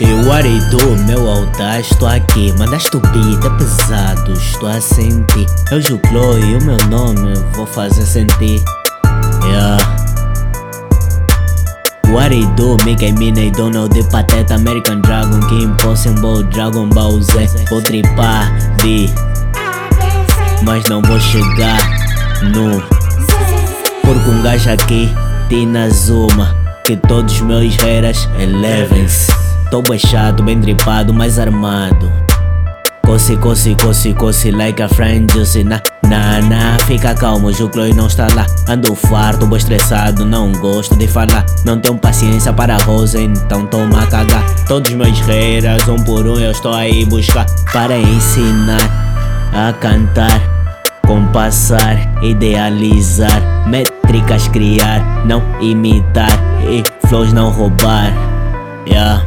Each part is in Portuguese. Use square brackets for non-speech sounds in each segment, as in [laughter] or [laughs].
Eu arei do meu altar, estou aqui Mandaste o beat, é pesado, estou a sentir. Eu Juclo e o meu nome vou fazer sentir. Yeah. What it do, Mickey, Minnie, Donald, de Pateta, American Dragon, King, Possible, Dragon Ball Z. Vou tripar, de Mas não vou chegar no Porque um gajo aqui, Tina Zuma Que todos meus haters elevem-se. Tô baixado, bem dripado, mais armado. Coce, coce, coce, coce, like a friend juicy na, na, na. Fica calmo, o Chloe não está lá. Ando farto, bem estressado, não gosto de falar. Não tenho paciência para a rosa, então toma cagar. Todos meus haters, um por um eu estou aí buscar. Para ensinar a cantar Compassar, idealizar Métricas criar, não imitar E flows não roubar Yeah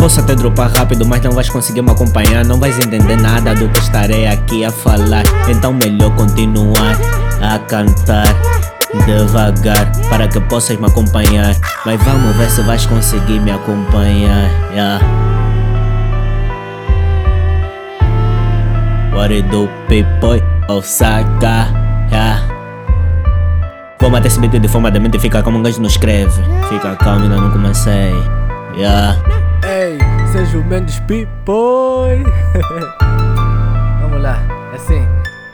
Posso até dropar rápido, mas não vais conseguir me acompanhar. Não vais entender nada do que estarei aqui a falar. Então, melhor continuar a cantar devagar para que possas me acompanhar. Mas vamos ver se vais conseguir me acompanhar. Yeah. What it do, people? Osaka. Yeah. Vou matar esse beat de forma de mente, fica como um gajo não escreve. Fica calmo, ainda não comecei. Yeah. Ei, seja o Mendes Pipoy. [laughs] Vamos lá, é assim.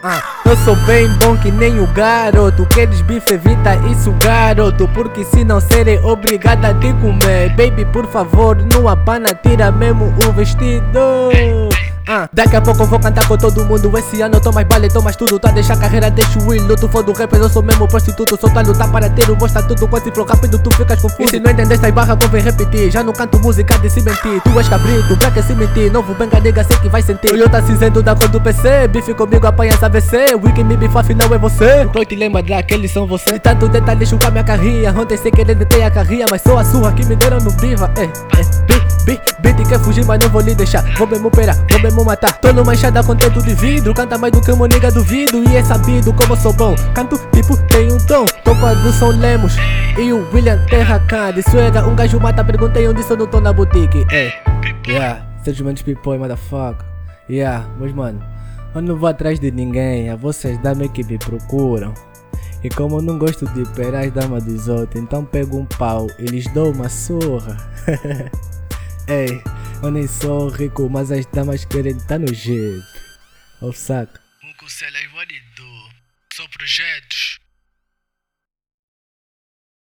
Ah, eu sou bem bom que nem o garoto. Queres bife, evita isso, garoto. Porque se não serei obrigado a te comer. Baby, por favor, não abana, tira mesmo o vestido. Ah, daqui a pouco eu vou cantar com todo mundo. Esse ano eu tô mais bale, tô mais tudo. Tá deixa a carreira, deixa o will. Tu for do rapper, eu sou mesmo prostituto. Sou tá lutar para ter o bosta tudo. Quando flow rápido, tu ficas confuso. E se não entender essa barra, convém repetir. Já não canto música de se mentir. Tu és cabrito, pra que se mentir? Novo benga, nega, sei que vai sentir. O eu tá cinzento da cor do PC. Bife comigo, apanha essa VC. Wiki me bifa, afinal é você. O Cloy te lembra daqueles são você. E tanto detalhe, chupa minha carrinha. Ontem sem querer detei a carrinha. Mas sou a surra que me deram no biva. É, é, bi, bi, bi, quer fugir, mas não vou lhe deixar. Vou mesmo operar, vou mesmo matar. Tô numa enxada com teto de vidro. Canta mais do que uma nega duvido. E é sabido como sou bom. Canto tipo, tenho um tom. Tô com a São Lemos. E o William Terracan. De suega, um gajo mata. Perguntei onde sou, não tô na boutique. É, yeah. Seja de pipoy, motherfucker. Yeah, mas mano. Eu não vou atrás de ninguém. É vocês damas que me procuram. E como eu não gosto de pegar as damas dos outros, então pego um pau e lhes dou uma surra. [laughs] Ei, eu nem sou rico, mas as damas querem tá no jeito. Ou saca? O Conselho é do Só projetos.